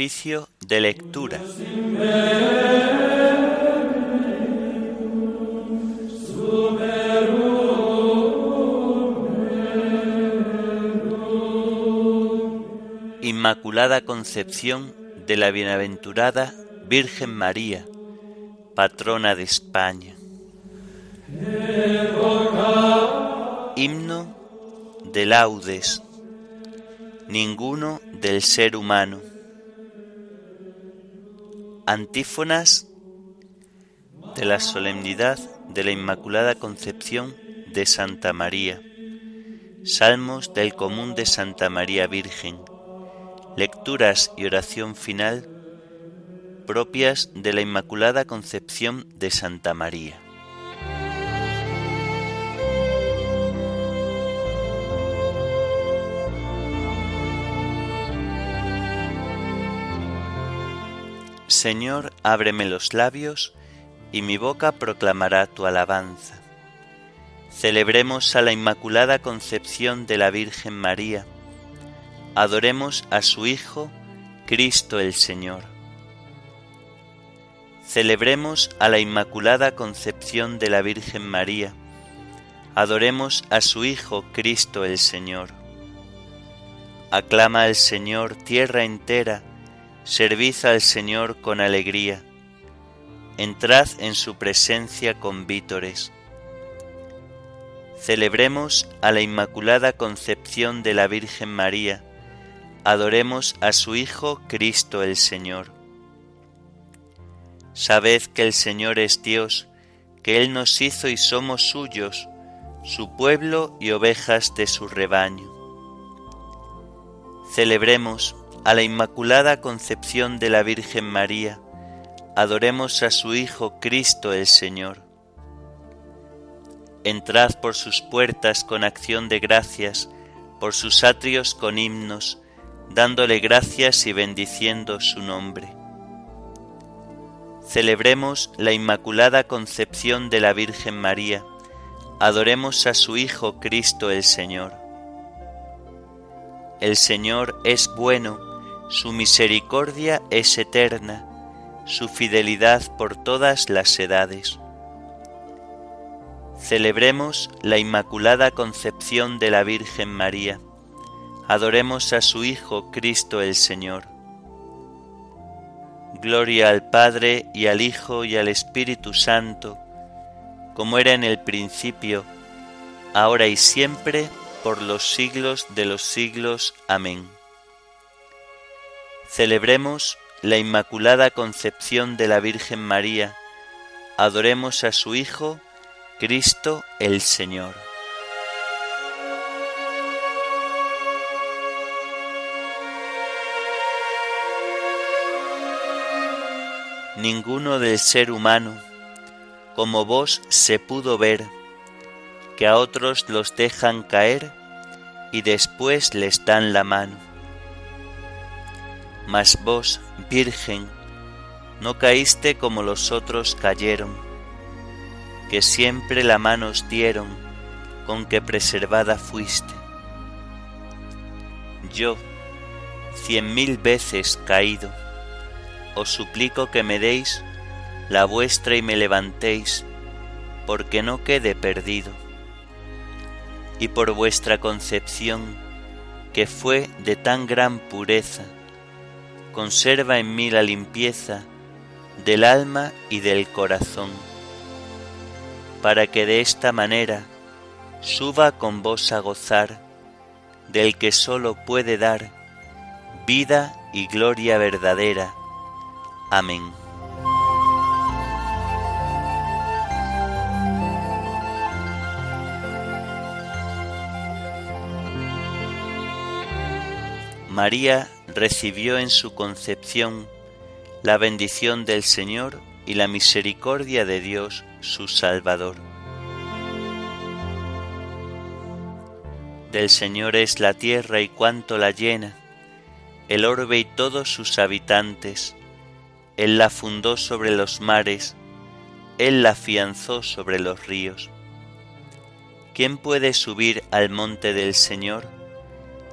Oficio de lectura. Inmaculada Concepción de la Bienaventurada Virgen María, patrona de España. Himno de laudes, ninguno del ser humano. Antífonas de la solemnidad de la Inmaculada Concepción de Santa María. Salmos del Común de Santa María Virgen. Lecturas y oración final propias de la Inmaculada Concepción de Santa María. Señor, ábreme los labios, y mi boca proclamará tu alabanza. Celebremos a la Inmaculada Concepción de la Virgen María. Adoremos a su Hijo, Cristo el Señor. Celebremos a la Inmaculada Concepción de la Virgen María. Adoremos a su Hijo, Cristo el Señor. Aclama al Señor tierra entera, servid al Señor con alegría, entrad en su presencia con vítores. Celebremos a la Inmaculada Concepción de la Virgen María, adoremos a su Hijo Cristo el Señor. Sabed que el Señor es Dios, que Él nos hizo y somos suyos, su pueblo y ovejas de su rebaño. Celebremos a la Inmaculada Concepción de la Virgen María, adoremos a su Hijo Cristo el Señor. Entrad por sus puertas con acción de gracias, por sus atrios con himnos, dándole gracias y bendiciendo su nombre. Celebremos la Inmaculada Concepción de la Virgen María, adoremos a su Hijo Cristo el Señor. El Señor es bueno, su misericordia es eterna, su fidelidad por todas las edades. Celebremos la Inmaculada Concepción de la Virgen María. Adoremos a su Hijo Cristo el Señor. Gloria al Padre y al Hijo y al Espíritu Santo, como era en el principio, ahora y siempre, por los siglos de los siglos. Amén. Celebremos la Inmaculada Concepción de la Virgen María, adoremos a su Hijo, Cristo el Señor. Ninguno del ser humano, como vos, se pudo ver, que a otros los dejan caer y después les dan la mano mas vos, Virgen, no caíste como los otros cayeron, que siempre la mano os dieron con que preservada fuiste. Yo, cien mil veces caído, os suplico que me deis la vuestra y me levantéis, porque no quede perdido. Y por vuestra concepción, que fue de tan gran pureza, conserva en mí la limpieza del alma y del corazón, para que de esta manera suba con vos a gozar del que sólo puede dar vida y gloria verdadera. Amén. María recibió en su concepción la bendición del Señor y la misericordia de Dios su Salvador. Del Señor es la tierra y cuanto la llena, el orbe y todos sus habitantes. Él la fundó sobre los mares, Él la afianzó sobre los ríos. ¿Quién puede subir al monte del Señor?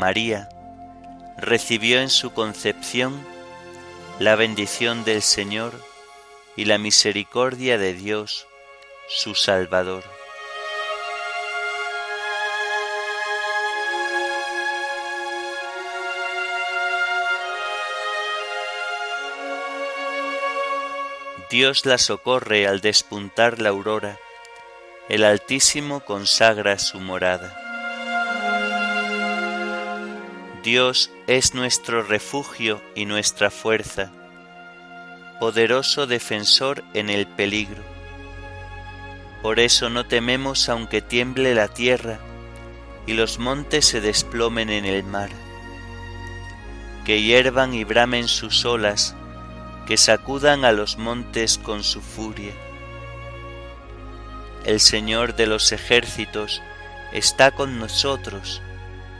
María recibió en su concepción la bendición del Señor y la misericordia de Dios, su Salvador. Dios la socorre al despuntar la aurora, el Altísimo consagra su morada. Dios es nuestro refugio y nuestra fuerza, poderoso defensor en el peligro. Por eso no tememos aunque tiemble la tierra y los montes se desplomen en el mar, que hiervan y bramen sus olas, que sacudan a los montes con su furia. El Señor de los ejércitos está con nosotros,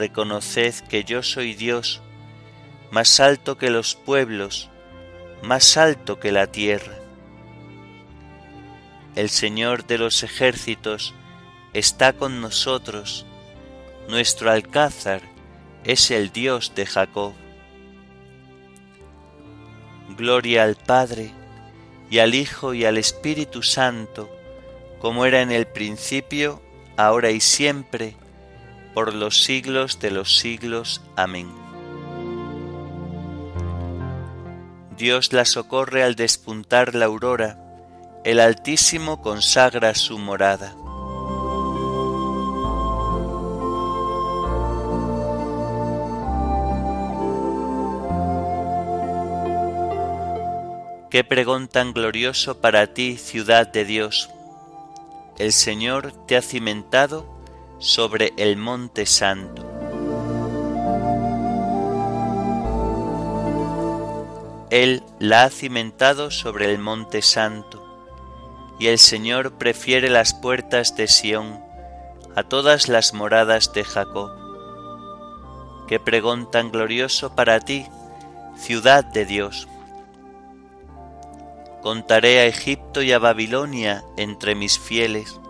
reconoced que yo soy Dios, más alto que los pueblos, más alto que la tierra. El Señor de los ejércitos está con nosotros, nuestro alcázar es el Dios de Jacob. Gloria al Padre, y al Hijo, y al Espíritu Santo, como era en el principio, ahora y siempre, por los siglos de los siglos. Amén. Dios la socorre al despuntar la aurora, el Altísimo consagra su morada. Qué pregón tan glorioso para ti, ciudad de Dios. El Señor te ha cimentado sobre el monte santo. Él la ha cimentado sobre el monte santo, y el Señor prefiere las puertas de Sión a todas las moradas de Jacob. Qué pregón tan glorioso para ti, ciudad de Dios. Contaré a Egipto y a Babilonia entre mis fieles,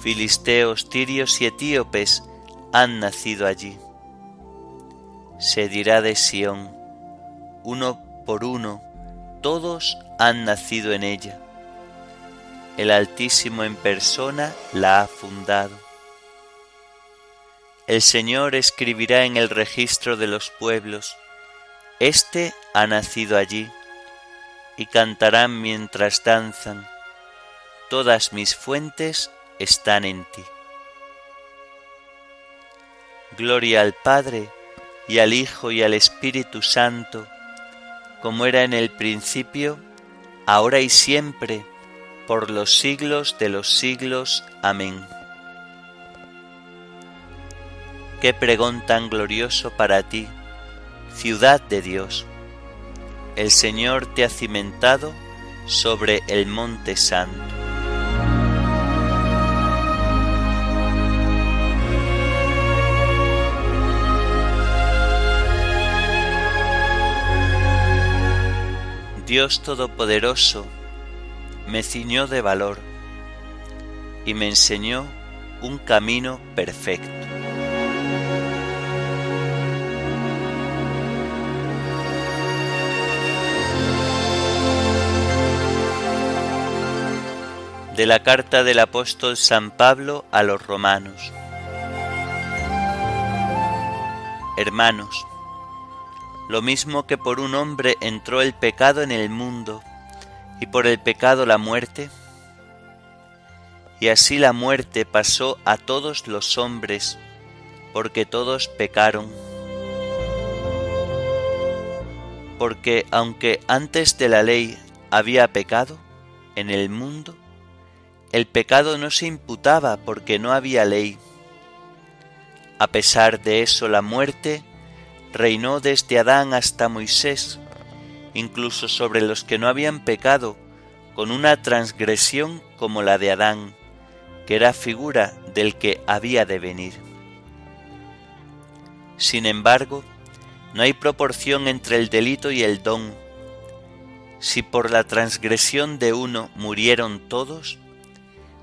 filisteos, tirios y etíopes han nacido allí. Se dirá de Sión, uno por uno, todos han nacido en ella. El Altísimo en persona la ha fundado. El Señor escribirá en el registro de los pueblos, Este ha nacido allí, y cantarán mientras danzan, Todas mis fuentes están en ti. Gloria al Padre, y al Hijo, y al Espíritu Santo, como era en el principio, ahora y siempre, por los siglos de los siglos. Amén. Qué pregón tan glorioso para ti, ciudad de Dios. El Señor te ha cimentado sobre el monte santo. Dios Todopoderoso me ciñó de valor y me enseñó un camino perfecto. De la carta del apóstol San Pablo a los romanos. Hermanos, lo mismo que por un hombre entró el pecado en el mundo, y por el pecado la muerte, y así la muerte pasó a todos los hombres, porque todos pecaron. Porque aunque antes de la ley había pecado en el mundo, el pecado no se imputaba porque no había ley. A pesar de eso la muerte reinó desde Adán hasta Moisés, incluso sobre los que no habían pecado, con una transgresión como la de Adán, que era figura del que había de venir. Sin embargo, no hay proporción entre el delito y el don. Si por la transgresión de uno murieron todos,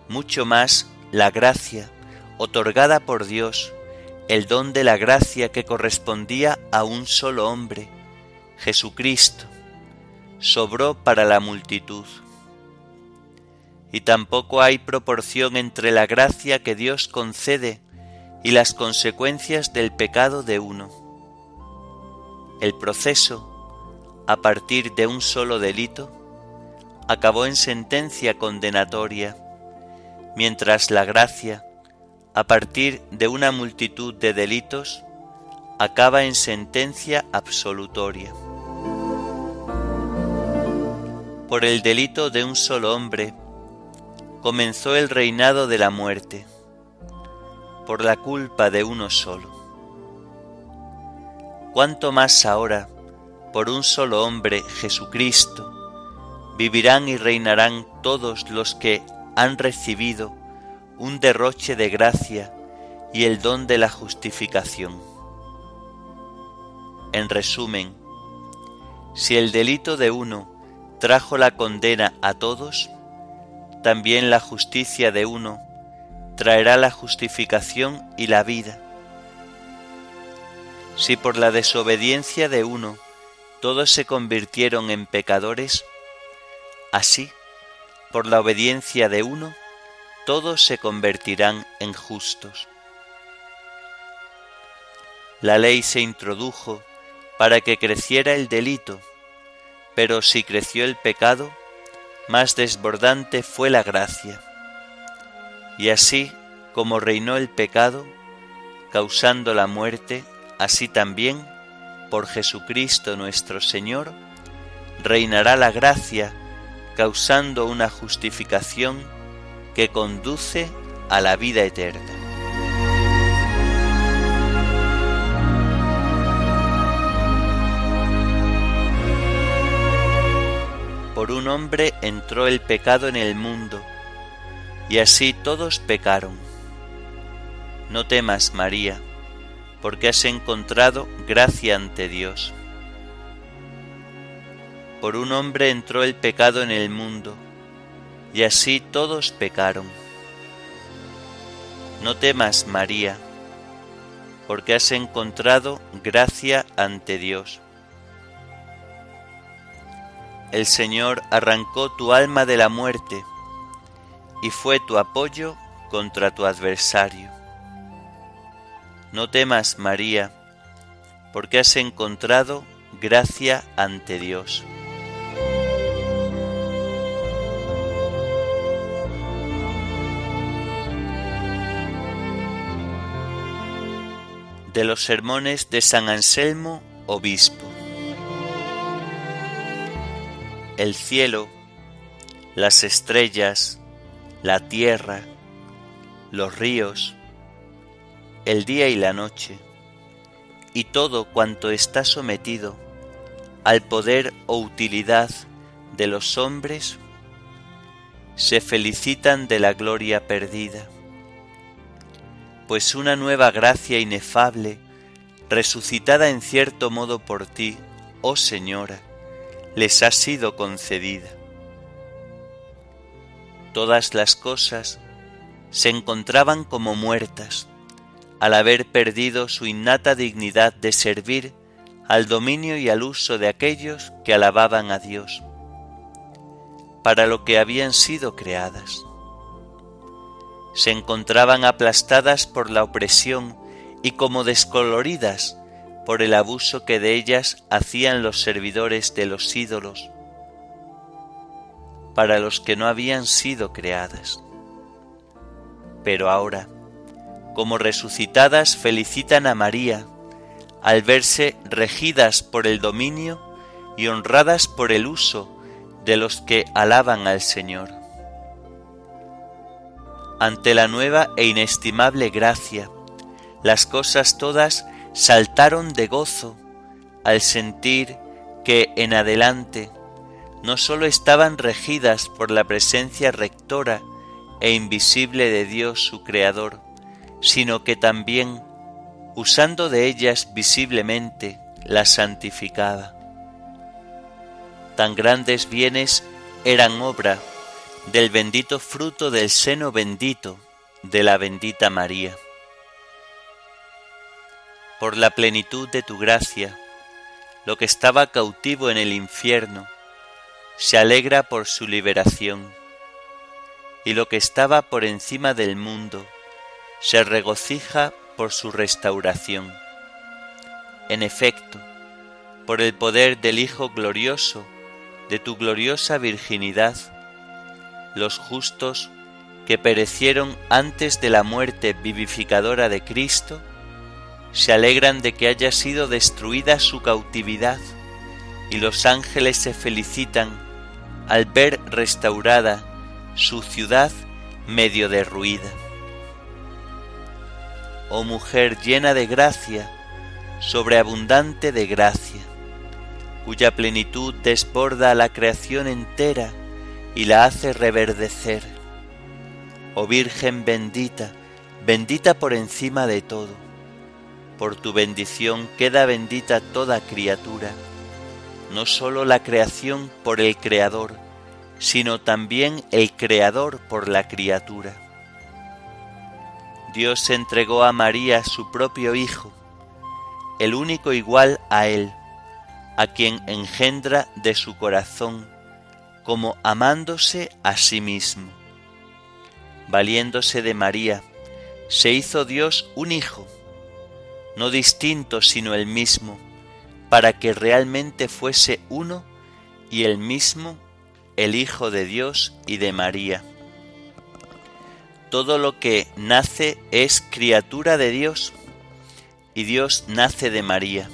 mucho más la gracia, otorgada por Dios, el don de la gracia que correspondía a un solo hombre, Jesucristo, sobró para la multitud. Y tampoco hay proporción entre la gracia que Dios concede y las consecuencias del pecado de uno. El proceso, a partir de un solo delito, acabó en sentencia condenatoria, mientras la gracia, a partir de una multitud de delitos, acaba en sentencia absolutoria. Por el delito de un solo hombre comenzó el reinado de la muerte, por la culpa de uno solo. ¿Cuánto más ahora, por un solo hombre, Jesucristo, vivirán y reinarán todos los que han recibido un derroche de gracia y el don de la justificación. En resumen, si el delito de uno trajo la condena a todos, también la justicia de uno traerá la justificación y la vida. Si por la desobediencia de uno todos se convirtieron en pecadores, así, por la obediencia de uno, todos se convertirán en justos. La ley se introdujo para que creciera el delito, pero si creció el pecado, más desbordante fue la gracia. Y así como reinó el pecado, causando la muerte, así también, por Jesucristo nuestro Señor, reinará la gracia, causando una justificación que conduce a la vida eterna. Por un hombre entró el pecado en el mundo, y así todos pecaron. No temas, María, porque has encontrado gracia ante Dios. Por un hombre entró el pecado en el mundo, y así todos pecaron. No temas, María, porque has encontrado gracia ante Dios. el Señor arrancó tu alma de la muerte y fue tu apoyo contra tu adversario. No temas, María, porque has encontrado gracia ante Dios. De los sermones de San Anselmo, obispo. El cielo, las estrellas, la tierra, los ríos, el día y la noche, y todo cuanto está sometido al poder o utilidad de los hombres, se felicitan de la gloria perdida, pues una nueva gracia inefable, resucitada en cierto modo por ti, oh Señora, les ha sido concedida. Todas las cosas se encontraban como muertas al haber perdido su innata dignidad de servir al dominio y al uso de aquellos que alababan a Dios, para lo que habían sido creadas. Se encontraban aplastadas por la opresión y como descoloridas por el abuso que de ellas hacían los servidores de los ídolos, para los que no habían sido creadas pero ahora, como resucitadas, felicitan a María al verse regidas por el dominio y honradas por el uso de los que alaban al Señor. Ante la nueva e inestimable gracia, las cosas todas saltaron de gozo al sentir que en adelante no sólo estaban regidas por la presencia rectora e invisible de Dios su Creador, sino que también, usando de ellas visiblemente, las santificaba. Tan grandes bienes eran obra del bendito fruto del seno bendito de la bendita María. Por la plenitud de tu gracia, lo que estaba cautivo en el infierno, se alegra por su liberación y lo que estaba por encima del mundo se regocija por su restauración. En efecto, por el poder del Hijo glorioso de tu gloriosa virginidad, los justos que perecieron antes de la muerte vivificadora de Cristo, se alegran de que haya sido destruida su cautividad y los ángeles se felicitan al ver restaurada su ciudad medio derruida. Oh mujer llena de gracia, sobreabundante de gracia, cuya plenitud desborda a la creación entera y la hace reverdecer. Oh Virgen bendita, bendita por encima de todo, por tu bendición queda bendita toda criatura, no sólo la creación por el Creador, sino también el Creador por la criatura. Dios entregó a María su propio Hijo, el único igual a Él, a quien engendra de su corazón, como amándose a sí mismo. Valiéndose de María, se hizo Dios un Hijo, no distinto sino el mismo, para que realmente fuese uno y el mismo el Hijo de Dios y de María. Todo lo que nace es criatura de Dios y Dios nace de María.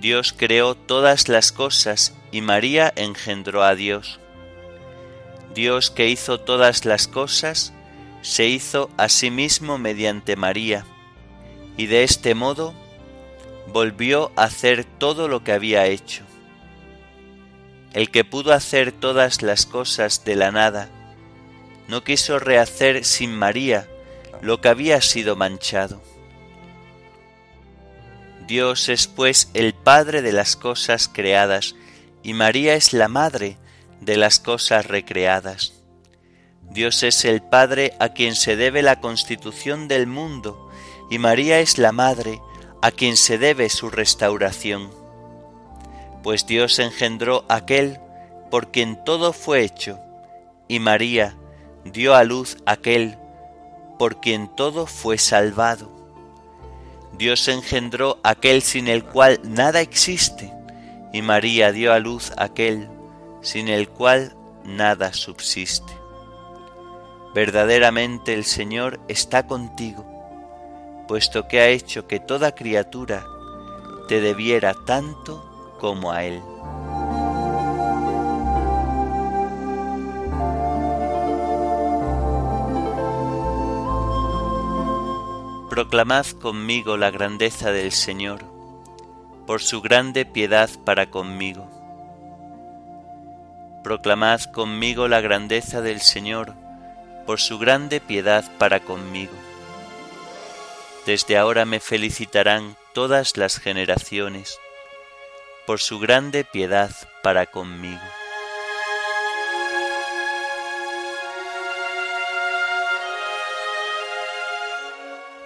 Dios creó todas las cosas y María engendró a Dios. Dios que hizo todas las cosas, se hizo a sí mismo mediante María, y de este modo volvió a hacer todo lo que había hecho el que pudo hacer todas las cosas de la nada, no quiso rehacer sin María lo que había sido manchado. Dios es pues el Padre de las cosas creadas y María es la Madre de las cosas recreadas. Dios es el Padre a quien se debe la constitución del mundo y María es la Madre a quien se debe su restauración pues Dios engendró aquel por quien todo fue hecho, y María dio a luz aquel por quien todo fue salvado. Dios engendró aquel sin el cual nada existe, y María dio a luz aquel sin el cual nada subsiste. Verdaderamente el Señor está contigo, puesto que ha hecho que toda criatura te debiera tanto como a Él. Proclamad conmigo la grandeza del Señor, por su grande piedad para conmigo. Proclamad conmigo la grandeza del Señor, por su grande piedad para conmigo. Desde ahora me felicitarán todas las generaciones, por su grande piedad para conmigo.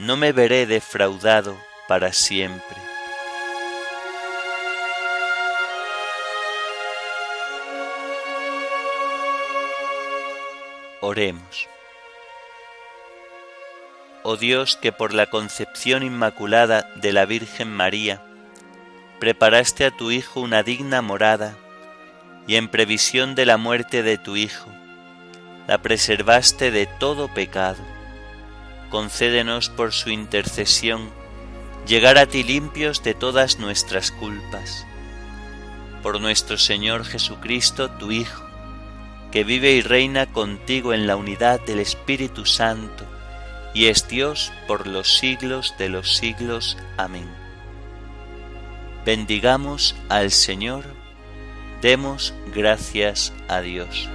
no me veré defraudado para siempre. Oremos. Oh Dios, que por la concepción inmaculada de la Virgen María, preparaste a tu Hijo una digna morada, y en previsión de la muerte de tu Hijo, la preservaste de todo pecado concédenos por su intercesión llegar a ti limpios de todas nuestras culpas. Por nuestro Señor Jesucristo, tu Hijo, que vive y reina contigo en la unidad del Espíritu Santo, y es Dios por los siglos de los siglos. Amén. Bendigamos al Señor, demos gracias a Dios.